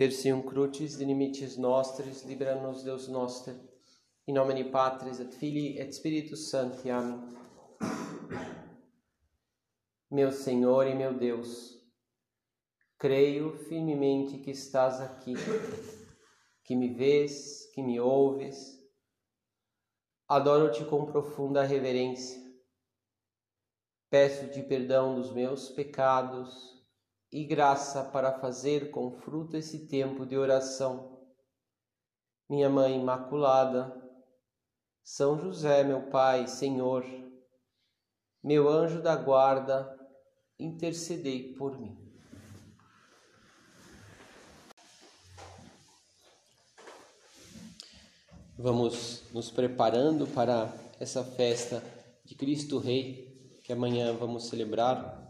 Tertium crucis limites nostris, libera-nos Deus noster. In nomine Patris et Filii et Spiritus Sancti. Amém. Meu Senhor e meu Deus, creio firmemente que estás aqui, que me vês, que me ouves. Adoro-te com profunda reverência. Peço-te perdão dos meus pecados e graça para fazer com fruto esse tempo de oração. Minha Mãe Imaculada, São José, meu Pai, Senhor, meu anjo da guarda, intercedei por mim. Vamos nos preparando para essa festa de Cristo Rei que amanhã vamos celebrar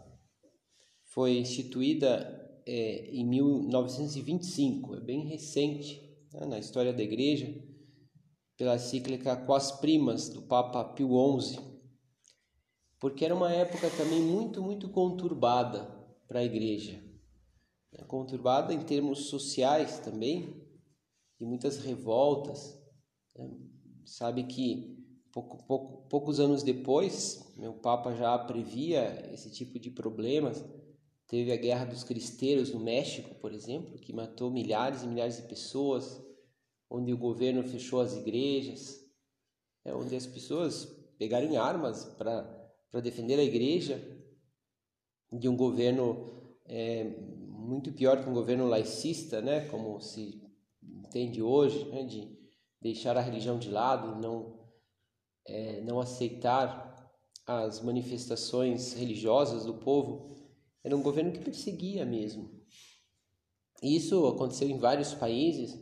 foi instituída é, em 1925, é bem recente né, na história da Igreja, pela cíclica Quas Primas do Papa Pio XI, porque era uma época também muito, muito conturbada para a Igreja, né, conturbada em termos sociais também, e muitas revoltas. Né. Sabe que pouco, pouco, poucos anos depois, meu Papa já previa esse tipo de problemas Teve a Guerra dos Cristeiros no México, por exemplo, que matou milhares e milhares de pessoas, onde o governo fechou as igrejas, é, onde as pessoas pegaram armas para defender a igreja de um governo é, muito pior que um governo laicista, né, como se entende hoje, né, de deixar a religião de lado, não é, não aceitar as manifestações religiosas do povo. Era um governo que perseguia mesmo. Isso aconteceu em vários países.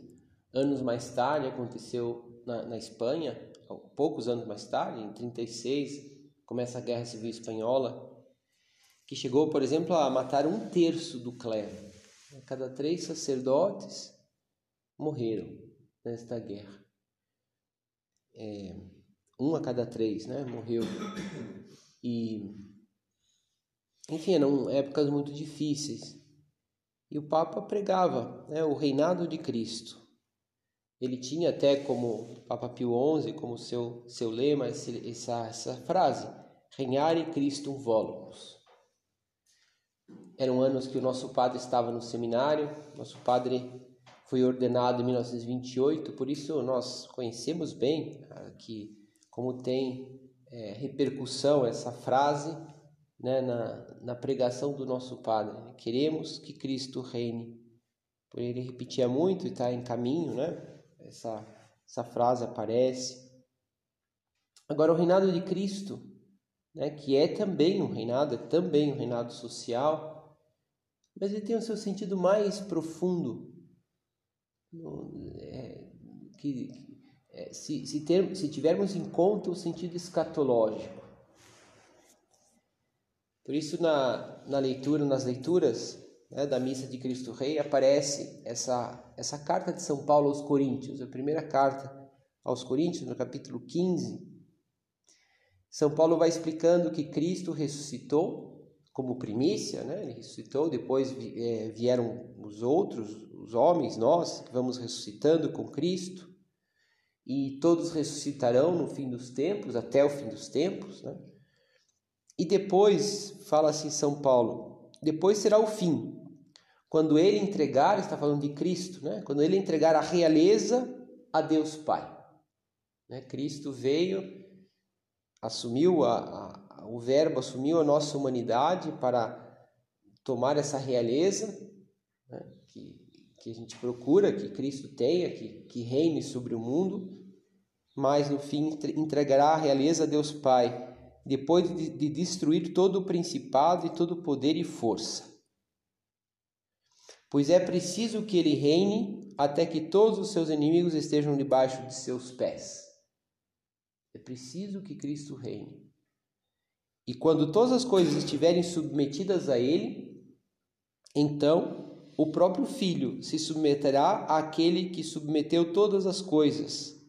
Anos mais tarde aconteceu na, na Espanha, poucos anos mais tarde, em 36, começa a Guerra Civil Espanhola, que chegou, por exemplo, a matar um terço do clero. Cada três sacerdotes morreram nesta guerra. É, um a cada três, né, morreu. E enfim, eram épocas muito difíceis. E o Papa pregava né, o reinado de Cristo. Ele tinha até como Papa Pio XI, como seu, seu lema, essa, essa frase, Regnare Christum volumus. Eram anos que o nosso padre estava no seminário, nosso padre foi ordenado em 1928, por isso nós conhecemos bem que como tem é, repercussão essa frase né, na, na pregação do nosso Padre. Queremos que Cristo reine. Por ele repetia muito e está em caminho, né? Essa, essa frase aparece. Agora, o reinado de Cristo, né, que é também um reinado, é também um reinado social, mas ele tem o seu sentido mais profundo, é, que, é, se, se, ter, se tivermos em conta o sentido escatológico. Por isso, na, na leitura, nas leituras né, da missa de Cristo Rei, aparece essa, essa carta de São Paulo aos Coríntios, a primeira carta aos Coríntios, no capítulo 15. São Paulo vai explicando que Cristo ressuscitou como primícia, né? ele ressuscitou, depois é, vieram os outros, os homens, nós, que vamos ressuscitando com Cristo, e todos ressuscitarão no fim dos tempos, até o fim dos tempos. Né? E depois, fala assim São Paulo, depois será o fim. Quando ele entregar, está falando de Cristo, né? Quando ele entregar a realeza a Deus Pai. Né? Cristo veio, assumiu a, a, o Verbo, assumiu a nossa humanidade para tomar essa realeza né? que, que a gente procura, que Cristo tenha, que, que reine sobre o mundo, mas no fim entregará a realeza a Deus Pai depois de, de destruir todo o principado e todo o poder e força. Pois é preciso que ele reine até que todos os seus inimigos estejam debaixo de seus pés. É preciso que Cristo reine. E quando todas as coisas estiverem submetidas a ele, então o próprio Filho se submeterá àquele que submeteu todas as coisas,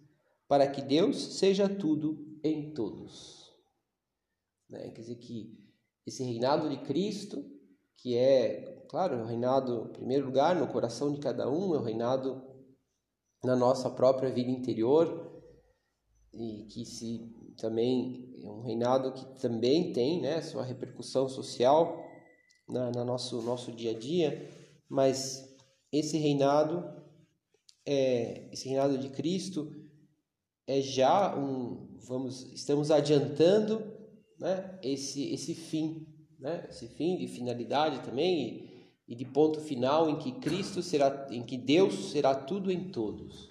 para que Deus seja tudo em todos. Né? Quer dizer que esse reinado de Cristo, que é, claro, é o reinado, em primeiro lugar, no coração de cada um, é o reinado na nossa própria vida interior, e que se também é um reinado que também tem né, sua repercussão social na, na nosso, nosso dia a dia, mas esse reinado, é, esse reinado de Cristo é já um, vamos, estamos adiantando né, esse, esse fim, né, esse fim de finalidade também e, e de ponto final em que Cristo será, em que Deus será tudo em todos.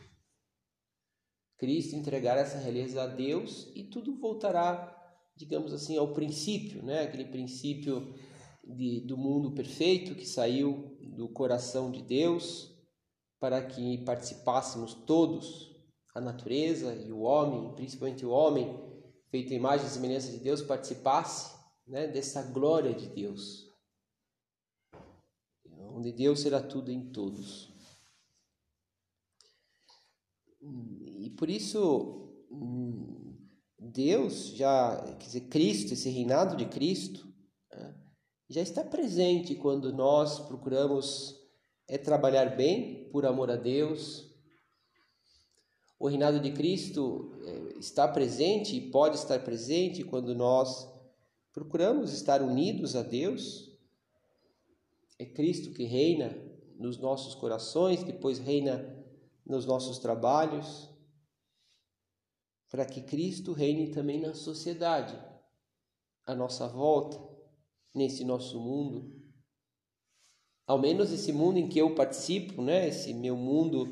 Cristo entregar essa realeza a Deus e tudo voltará, digamos assim, ao princípio, né? aquele princípio de, do mundo perfeito que saiu do coração de Deus para que participássemos todos, a natureza e o homem, principalmente o homem, feito em imagem e semelhança de Deus, participasse né, dessa glória de Deus, onde Deus será tudo em todos. E por isso, Deus já, quer dizer, Cristo, esse reinado de Cristo, né, já está presente quando nós procuramos é trabalhar bem por amor a Deus. O reinado de Cristo está presente e pode estar presente quando nós procuramos estar unidos a Deus. É Cristo que reina nos nossos corações, depois reina nos nossos trabalhos, para que Cristo reine também na sociedade, à nossa volta, nesse nosso mundo. Ao menos esse mundo em que eu participo, né? esse meu mundo,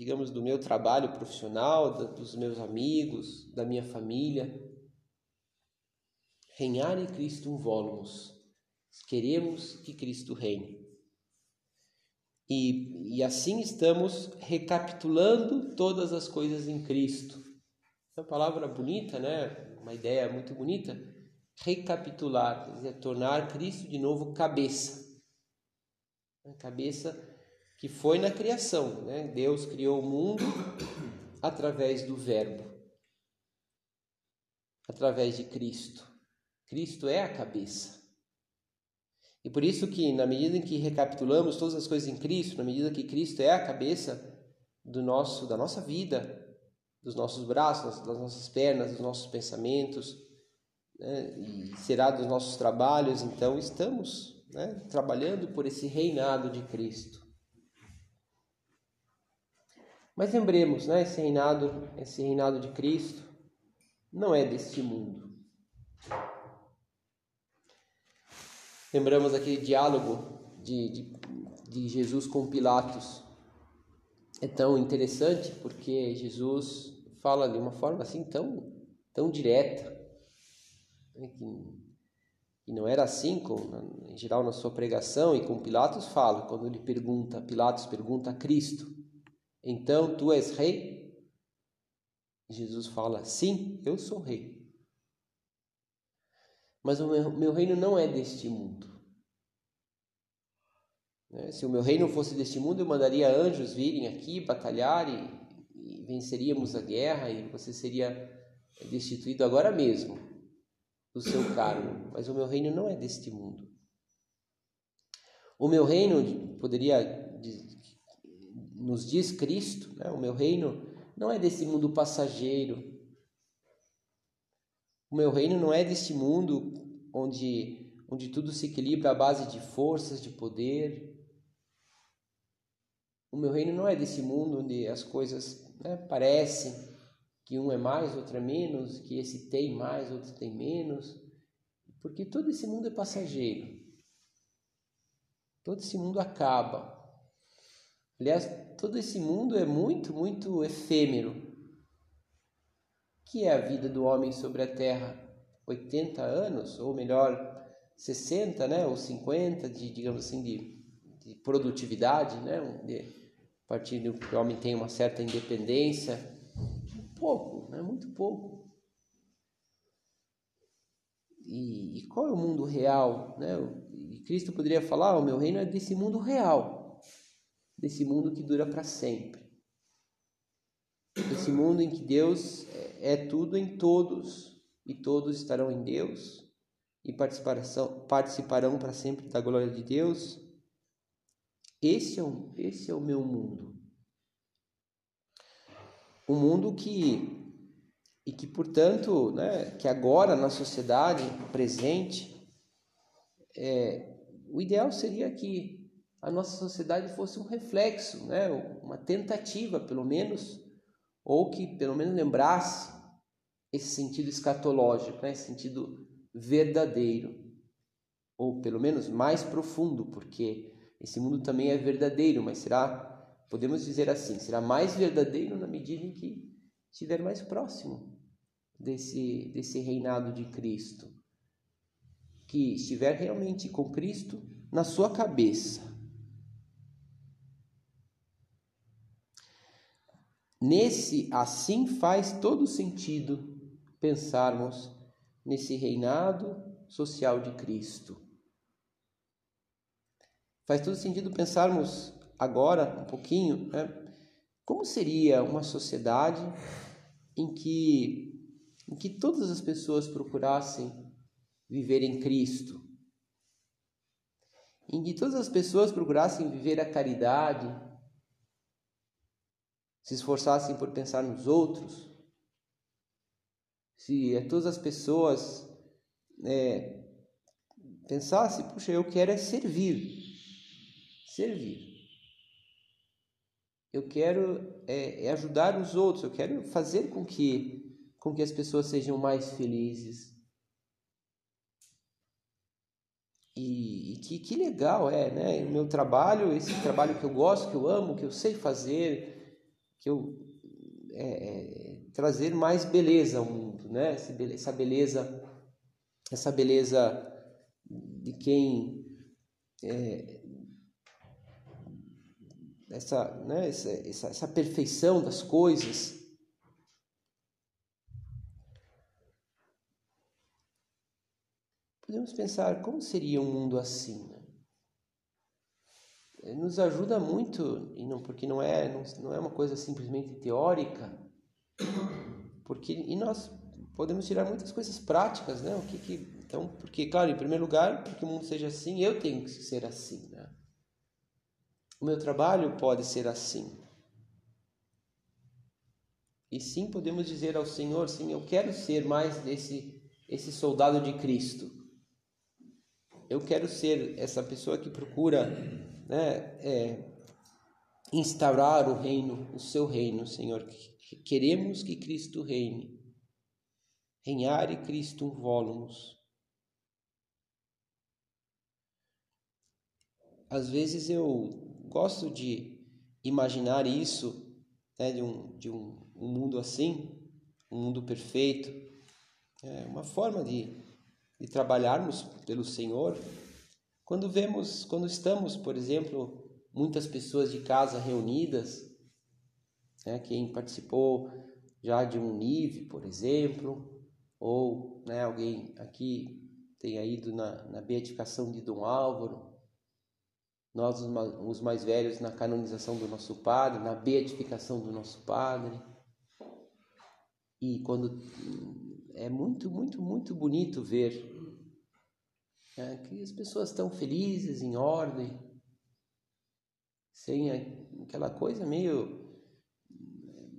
digamos, do meu trabalho profissional, dos meus amigos, da minha família. Reinar em Cristo um volumus. Queremos que Cristo reine. E, e assim estamos recapitulando todas as coisas em Cristo. É uma palavra bonita, né? Uma ideia muito bonita. Recapitular, quer dizer, tornar Cristo de novo cabeça. A cabeça que foi na criação, né? Deus criou o mundo através do Verbo, através de Cristo. Cristo é a cabeça. E por isso que, na medida em que recapitulamos todas as coisas em Cristo, na medida que Cristo é a cabeça do nosso, da nossa vida, dos nossos braços, das nossas pernas, dos nossos pensamentos, né, e será dos nossos trabalhos, então estamos né, trabalhando por esse reinado de Cristo. Mas lembremos, né, esse reinado, esse reinado de Cristo não é deste mundo. Lembramos aquele diálogo de, de, de Jesus com Pilatos. É tão interessante porque Jesus fala de uma forma assim tão, tão direta, né, que, que não era assim, com, em geral, na sua pregação, e com Pilatos fala, quando ele pergunta, Pilatos pergunta a Cristo, então tu és rei? Jesus fala, sim, eu sou rei. Mas o meu, meu reino não é deste mundo. Né? Se o meu reino fosse deste mundo, eu mandaria anjos virem aqui batalhar e, e venceríamos a guerra e você seria destituído agora mesmo do seu cargo. Mas o meu reino não é deste mundo. O meu reino, poderia, nos diz Cristo, né? o meu reino não é desse mundo passageiro, o meu reino não é deste mundo onde, onde tudo se equilibra à base de forças, de poder. O meu reino não é desse mundo onde as coisas né, parecem que um é mais, outro é menos, que esse tem mais, outro tem menos, porque todo esse mundo é passageiro. Todo esse mundo acaba. Aliás, todo esse mundo é muito, muito efêmero. Que é a vida do homem sobre a terra? 80 anos, ou melhor, 60, né, ou 50 de, digamos assim, de, de produtividade, né, de, a partir do que o homem tem uma certa independência, pouco, né, muito pouco. E, e qual é o mundo real, né? E Cristo poderia falar: o meu reino é desse mundo real, desse mundo que dura para sempre. Esse mundo em que Deus é, é tudo em todos e todos estarão em Deus. e participarão para sempre da glória de Deus. Esse é o, esse é o meu mundo. Um mundo que e que portanto, né, que agora na sociedade presente, é, o ideal seria que a nossa sociedade fosse um reflexo, né, uma tentativa, pelo menos, ou que pelo menos lembrasse esse sentido escatológico, né, esse sentido verdadeiro, ou pelo menos mais profundo, porque esse mundo também é verdadeiro, mas será, podemos dizer assim, será mais verdadeiro na medida em que estiver mais próximo desse, desse reinado de Cristo. Que estiver realmente com Cristo na sua cabeça. Nesse assim faz todo sentido pensarmos nesse reinado social de Cristo. Faz todo sentido pensarmos agora um pouquinho, né? Como seria uma sociedade em que, em que todas as pessoas procurassem viver em Cristo? Em que todas as pessoas procurassem viver a caridade, se esforçassem por pensar nos outros, se todas as pessoas é, pensassem, puxa, eu quero é servir, servir. Eu quero é, é ajudar os outros, eu quero fazer com que, com que as pessoas sejam mais felizes. E, e que, que legal é, né? O meu trabalho, esse trabalho que eu gosto, que eu amo, que eu sei fazer, que eu é, é, trazer mais beleza ao mundo, né? Essa beleza, essa beleza de quem é, essa, né, essa, essa, essa perfeição das coisas. Podemos pensar como seria um mundo assim. Né? Nos ajuda muito, e não, porque não é, não, não é uma coisa simplesmente teórica, porque e nós podemos tirar muitas coisas práticas, né? O que, que então, porque claro, em primeiro lugar, porque o mundo seja assim, eu tenho que ser assim, né? O meu trabalho pode ser assim. E sim, podemos dizer ao Senhor, sim, eu quero ser mais desse esse soldado de Cristo. Eu quero ser essa pessoa que procura, né, é, instaurar o reino, o seu reino, Senhor. Queremos que Cristo reine. Reinar e Cristo volumus. Às vezes eu gosto de imaginar isso, né, de, um, de um, um mundo assim, um mundo perfeito. É uma forma de, de trabalharmos pelo Senhor. Quando vemos, quando estamos, por exemplo, muitas pessoas de casa reunidas, né, quem participou já de um NIV, por exemplo, ou né, alguém aqui tenha ido na, na beatificação de Dom Álvaro, nós, os mais velhos, na canonização do nosso Padre, na beatificação do nosso Padre. E quando é muito, muito, muito bonito ver é, que as pessoas estão felizes, em ordem, sem aquela coisa meio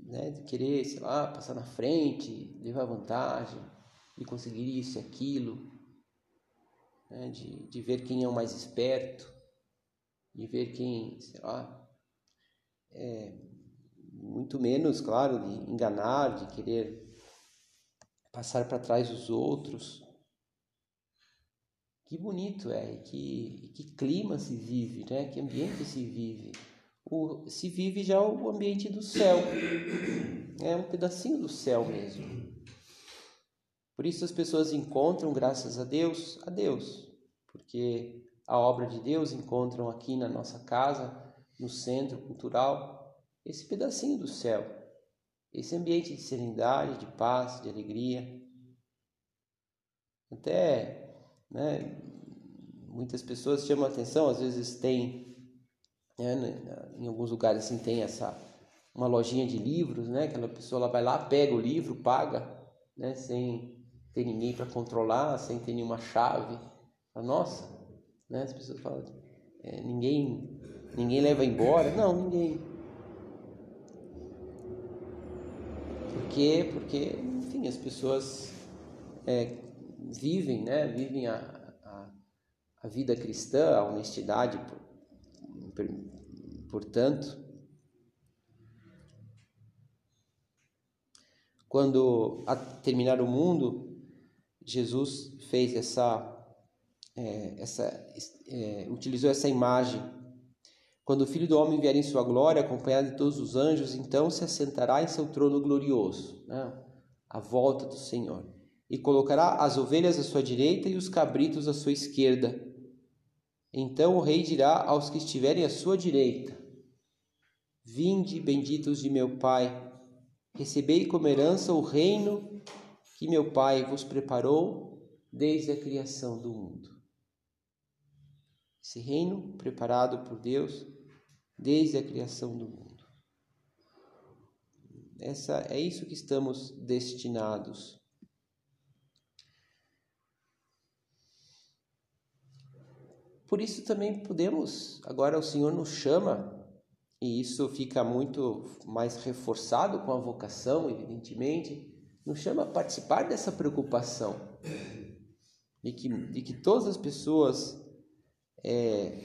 né, de querer, sei lá, passar na frente, levar vantagem, de conseguir isso e aquilo, né, de, de ver quem é o mais esperto de ver quem, sei lá, é, muito menos, claro, de enganar, de querer passar para trás os outros. Que bonito é, que, que clima se vive, né? que ambiente se vive. O, se vive já o ambiente do céu, é um pedacinho do céu mesmo. Por isso as pessoas encontram, graças a Deus, a Deus, porque a obra de Deus, encontram aqui na nossa casa, no centro cultural, esse pedacinho do céu, esse ambiente de serenidade, de paz, de alegria. Até, né, muitas pessoas chamam atenção, às vezes tem, né, né, em alguns lugares assim tem essa uma lojinha de livros, né? Aquela pessoa ela vai lá, pega o livro, paga, né? Sem ter ninguém para controlar, sem ter nenhuma chave. Nossa, né? As pessoas falam, é, ninguém, ninguém leva embora. Não, ninguém. Por quê? Porque, enfim, as pessoas é, vivem, né? Vivem a, a, a vida cristã, a honestidade, portanto. Quando terminar o mundo, Jesus fez essa, é, essa é, utilizou essa imagem. Quando o Filho do Homem vier em sua glória, acompanhado de todos os anjos, então se assentará em seu trono glorioso, né? a volta do Senhor, e colocará as ovelhas à sua direita e os cabritos à sua esquerda. Então o rei dirá aos que estiverem à sua direita: Vinde, benditos de meu Pai, recebei como herança o reino que meu Pai vos preparou desde a criação do mundo. Esse reino preparado por Deus desde a criação do mundo. Essa é isso que estamos destinados. Por isso também podemos, agora o Senhor nos chama, e isso fica muito mais reforçado com a vocação, evidentemente, nos chama a participar dessa preocupação de que, de que todas as pessoas é,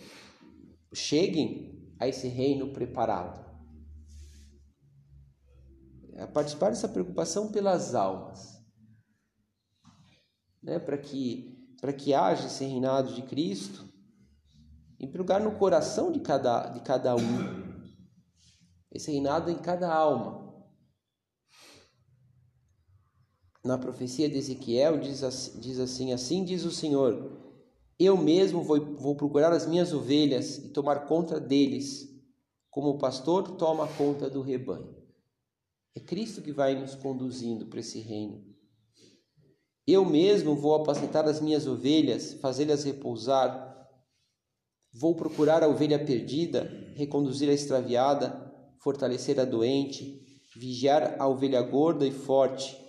cheguem a esse reino preparado. A participar dessa preocupação pelas almas, né, para que para que haja esse reinado de Cristo, em lugar no coração de cada de cada um, esse reinado em cada alma, na profecia de Ezequiel diz assim, diz assim: Assim diz o Senhor: Eu mesmo vou, vou procurar as minhas ovelhas e tomar conta deles, como o pastor toma conta do rebanho. É Cristo que vai nos conduzindo para esse reino. Eu mesmo vou apacentar as minhas ovelhas, fazê-las repousar. Vou procurar a ovelha perdida, reconduzir a extraviada, fortalecer a doente, vigiar a ovelha gorda e forte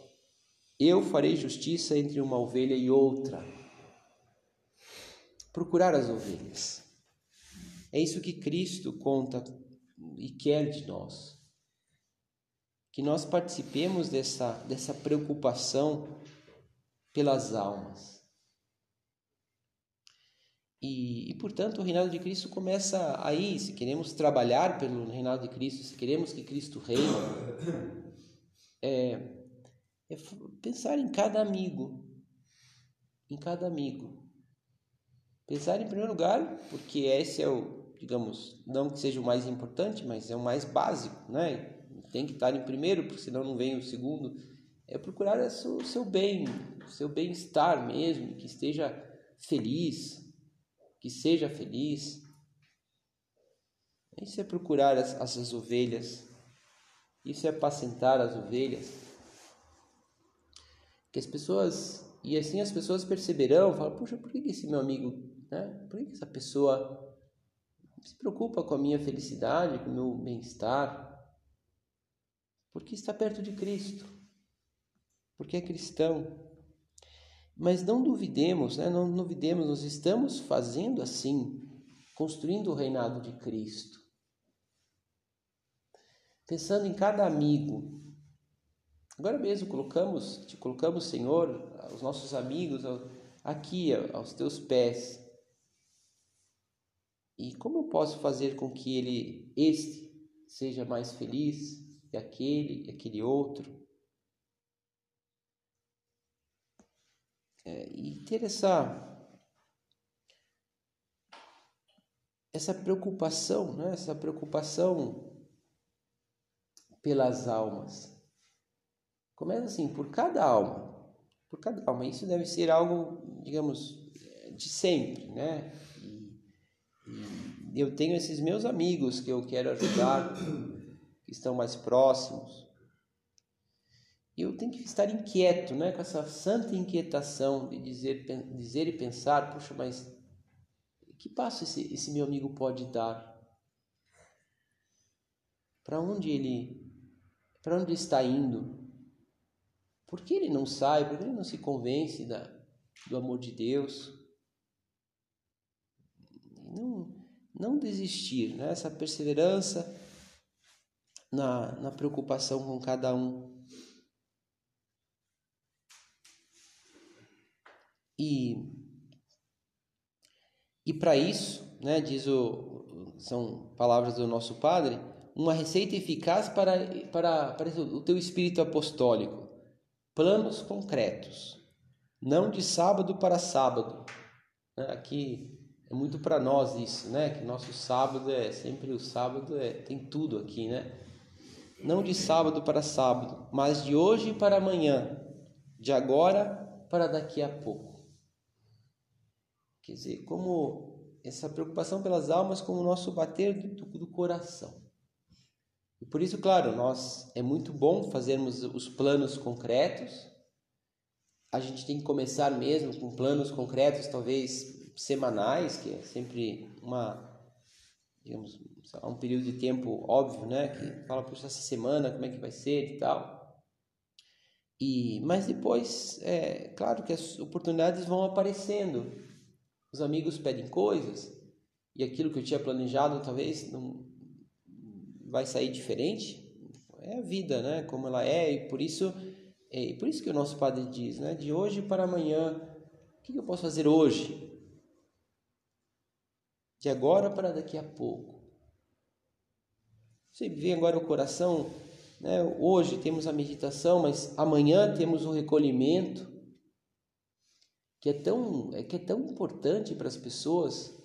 eu farei justiça entre uma ovelha e outra. Procurar as ovelhas. É isso que Cristo conta e quer de nós. Que nós participemos dessa, dessa preocupação pelas almas. E, e, portanto, o reinado de Cristo começa aí. Se queremos trabalhar pelo reinado de Cristo, se queremos que Cristo reine, é, é pensar em cada amigo, em cada amigo. Pensar em primeiro lugar, porque esse é o, digamos, não que seja o mais importante, mas é o mais básico, né? Tem que estar em primeiro, porque senão não vem o segundo. É procurar o seu bem, o seu bem-estar mesmo, que esteja feliz, que seja feliz. Isso é procurar as, as ovelhas, isso é apacentar as ovelhas que as pessoas e assim as pessoas perceberão, falam, puxa, por que esse meu amigo, né? Por que essa pessoa se preocupa com a minha felicidade, com o meu bem-estar? Porque está perto de Cristo, porque é cristão. Mas não duvidemos, né? não duvidemos, nós estamos fazendo assim, construindo o reinado de Cristo. Pensando em cada amigo, Agora mesmo colocamos, te colocamos, Senhor, os nossos amigos aqui aos teus pés. E como eu posso fazer com que ele, este, seja mais feliz e aquele aquele outro? É, e ter essa essa preocupação, né? essa preocupação pelas almas. Começa assim, por cada alma. Por cada alma. Isso deve ser algo, digamos, de sempre, né? E, e eu tenho esses meus amigos que eu quero ajudar, que estão mais próximos. Eu tenho que estar inquieto, né? Com essa santa inquietação de dizer, dizer e pensar, puxa, mas que passo esse, esse meu amigo pode dar? Para onde ele, para onde está indo? Por que ele não sai? Por que ele não se convence da, do amor de Deus? Não, não desistir, né? essa perseverança na, na preocupação com cada um. E, e para isso, né, diz o, são palavras do nosso Padre, uma receita eficaz para, para, para o teu espírito apostólico. Planos concretos, não de sábado para sábado. Né? Aqui é muito para nós isso, né? Que nosso sábado é sempre o sábado é tem tudo aqui, né? Não de sábado para sábado, mas de hoje para amanhã, de agora para daqui a pouco. Quer dizer, como essa preocupação pelas almas como o nosso bater do, do coração. E por isso, claro, nós é muito bom fazermos os planos concretos. A gente tem que começar mesmo com planos concretos, talvez semanais, que é sempre uma digamos, um período de tempo óbvio, né, que fala por essa semana como é que vai ser e tal. E mas depois, é claro que as oportunidades vão aparecendo. Os amigos pedem coisas e aquilo que eu tinha planejado talvez não vai sair diferente. É a vida, né? Como ela é e por isso é por isso que o nosso padre diz, né? De hoje para amanhã, o que eu posso fazer hoje? De agora para daqui a pouco. Você vê agora o coração, né? Hoje temos a meditação, mas amanhã temos o recolhimento, que é tão, é que é tão importante para as pessoas,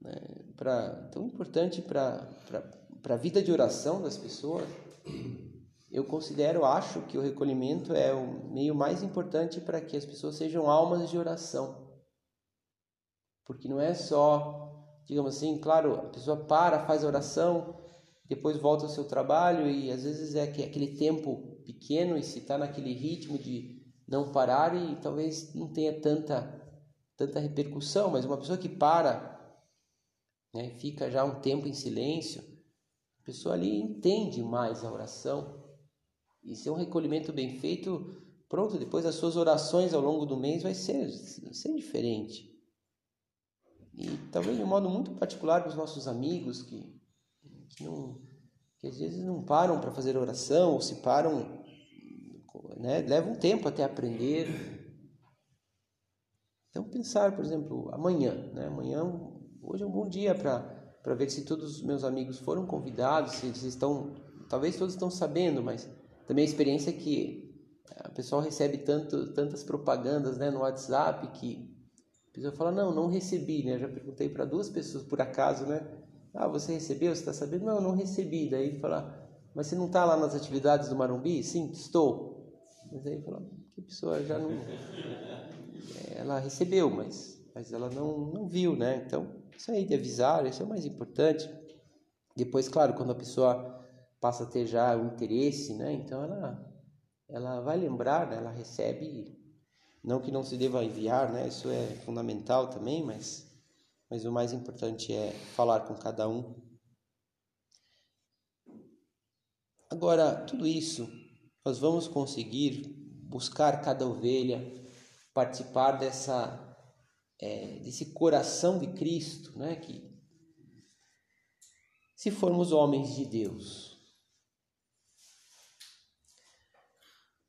né? Para tão importante para para a vida de oração das pessoas, eu considero, acho que o recolhimento é o meio mais importante para que as pessoas sejam almas de oração. Porque não é só, digamos assim, claro, a pessoa para, faz a oração, depois volta ao seu trabalho e às vezes é aquele tempo pequeno e se está naquele ritmo de não parar e talvez não tenha tanta, tanta repercussão, mas uma pessoa que para, né, fica já um tempo em silêncio, pessoa ali entende mais a oração. E se é um recolhimento bem feito, pronto, depois as suas orações ao longo do mês vai ser, ser diferente. E talvez de um modo muito particular para os nossos amigos que, que, não, que às vezes não param para fazer oração ou se param, né, levam um tempo até aprender. Então pensar, por exemplo, amanhã, né, amanhã, hoje é um bom dia para para ver se todos os meus amigos foram convidados, se eles estão, talvez todos estão sabendo, mas também a experiência é que o pessoal recebe tanto, tantas propagandas né, no WhatsApp que a pessoa fala, não, não recebi, né? Eu já perguntei para duas pessoas por acaso, né? Ah, você recebeu? Você está sabendo? Não, não recebi. Daí ele fala, mas você não está lá nas atividades do Marumbi? Sim, estou. Mas aí fala, que pessoa já não... Ela recebeu, mas, mas ela não, não viu, né? Então, isso aí de avisar, isso é o mais importante. Depois, claro, quando a pessoa passa a ter já o interesse, né? Então ela ela vai lembrar, né? ela recebe, não que não se deva enviar, né? Isso é fundamental também, mas mas o mais importante é falar com cada um. Agora, tudo isso nós vamos conseguir buscar cada ovelha, participar dessa é, desse coração de Cristo, né? Que se formos homens de Deus,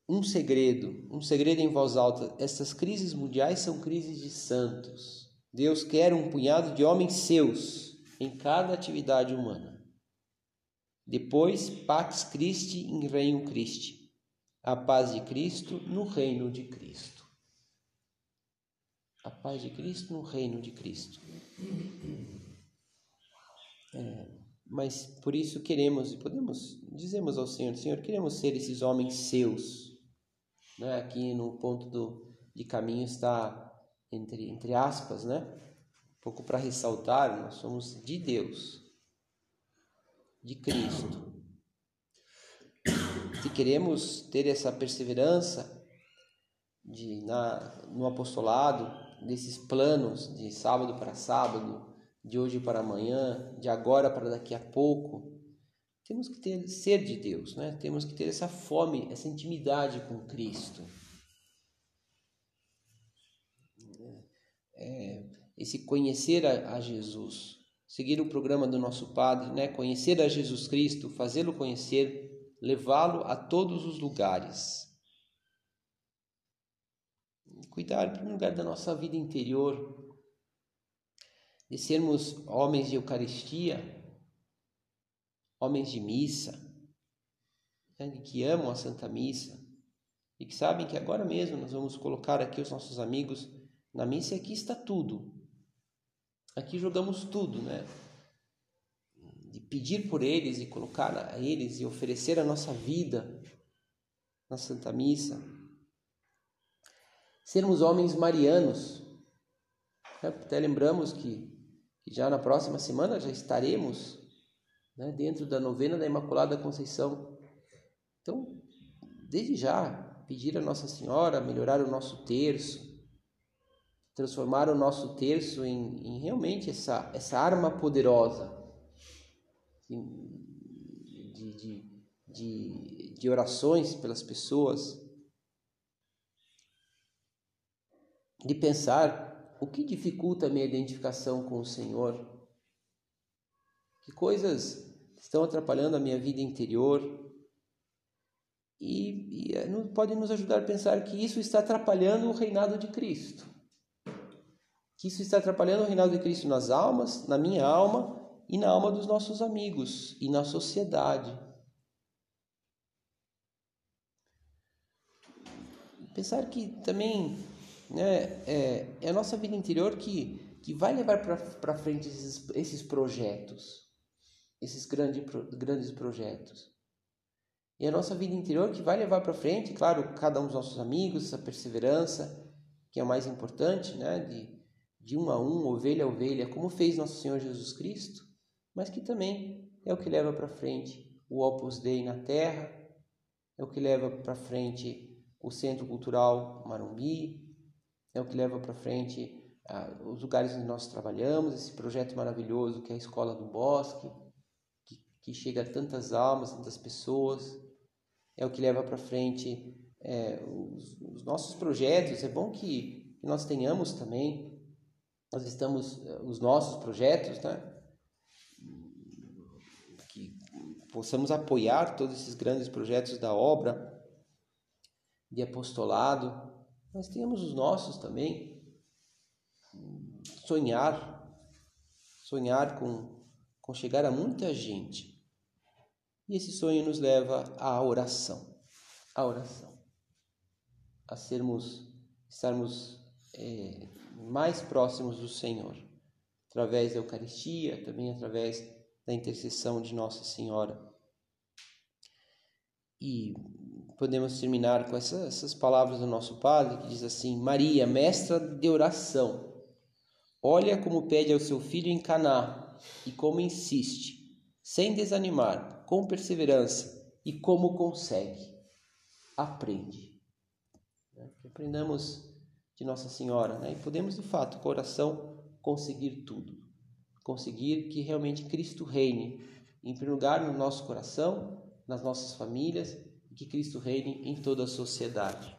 um segredo, um segredo em voz alta, essas crises mundiais são crises de santos. Deus quer um punhado de homens seus em cada atividade humana. Depois, Pax Christi em Reino Christi. A paz de Cristo no reino de Cristo a paz de Cristo no reino de Cristo. É, mas por isso queremos e podemos dizemos ao Senhor, Senhor, queremos ser esses homens seus. Né? Aqui no ponto do, de caminho está entre, entre aspas, né? Um pouco para ressaltar, nós somos de Deus, de Cristo. Se queremos ter essa perseverança de, na, no apostolado, desses planos de sábado para sábado, de hoje para amanhã, de agora para daqui a pouco, temos que ter ser de Deus, né? Temos que ter essa fome, essa intimidade com Cristo. É, esse conhecer a, a, Jesus, seguir o programa do nosso Padre, né? Conhecer a Jesus Cristo, fazê-lo conhecer, levá-lo a todos os lugares. Cuidar, em primeiro lugar, da nossa vida interior, de sermos homens de Eucaristia, homens de missa, né, que amam a Santa Missa e que sabem que agora mesmo nós vamos colocar aqui os nossos amigos na missa e aqui está tudo. Aqui jogamos tudo, né? Pedir por eles e colocar a eles e oferecer a nossa vida na Santa Missa. Sermos homens marianos. Né? Até lembramos que, que já na próxima semana já estaremos né, dentro da novena da Imaculada Conceição. Então, desde já, pedir a Nossa Senhora melhorar o nosso terço, transformar o nosso terço em, em realmente essa, essa arma poderosa de, de, de, de orações pelas pessoas, de pensar o que dificulta a minha identificação com o Senhor, que coisas estão atrapalhando a minha vida interior. E, e eh, pode nos ajudar a pensar que isso está atrapalhando o reinado de Cristo. Que isso está atrapalhando o reinado de Cristo nas almas, na minha alma e na alma dos nossos amigos e na sociedade. Pensar que também né, é, é a nossa vida interior que, que vai levar para frente esses, esses projetos esses grandes, grandes projetos. E a nossa vida interior que vai levar para frente, claro, cada um dos nossos amigos, essa perseverança, que é o mais importante, né? De, de um a um, ovelha a ovelha, como fez nosso Senhor Jesus Cristo, mas que também é o que leva para frente o Opus Dei na Terra, é o que leva para frente o Centro Cultural Marumbi, é o que leva para frente ah, os lugares onde nós trabalhamos, esse projeto maravilhoso que é a Escola do Bosque, que chega a tantas almas, tantas pessoas, é o que leva para frente é, os, os, nossos projetos. É bom que, que, nós tenhamos também, nós estamos, é, os nossos projetos, né? que possamos apoiar todos esses grandes projetos da obra de apostolado, mas tenhamos os nossos também, sonhar, sonhar com, com chegar a muita gente e esse sonho nos leva à oração, à oração, a sermos, estarmos é, mais próximos do Senhor, através da Eucaristia, também através da intercessão de Nossa Senhora. E podemos terminar com essa, essas palavras do nosso Padre, que diz assim: Maria, mestra de oração, olha como pede ao seu filho em Caná e como insiste, sem desanimar, com perseverança. E como consegue? Aprende. Né? Aprendamos de Nossa Senhora né? e podemos, de fato, com oração, conseguir tudo. Conseguir que realmente Cristo reine, em primeiro lugar, no nosso coração, nas nossas famílias, e que Cristo reine em toda a sociedade.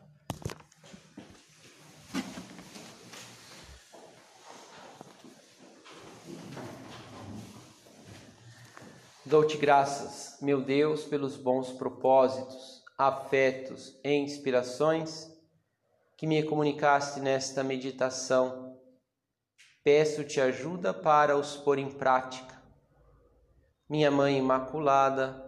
Dou-te graças, meu Deus, pelos bons propósitos, afetos e inspirações que me comunicaste nesta meditação. Peço-te ajuda para os pôr em prática. Minha Mãe Imaculada,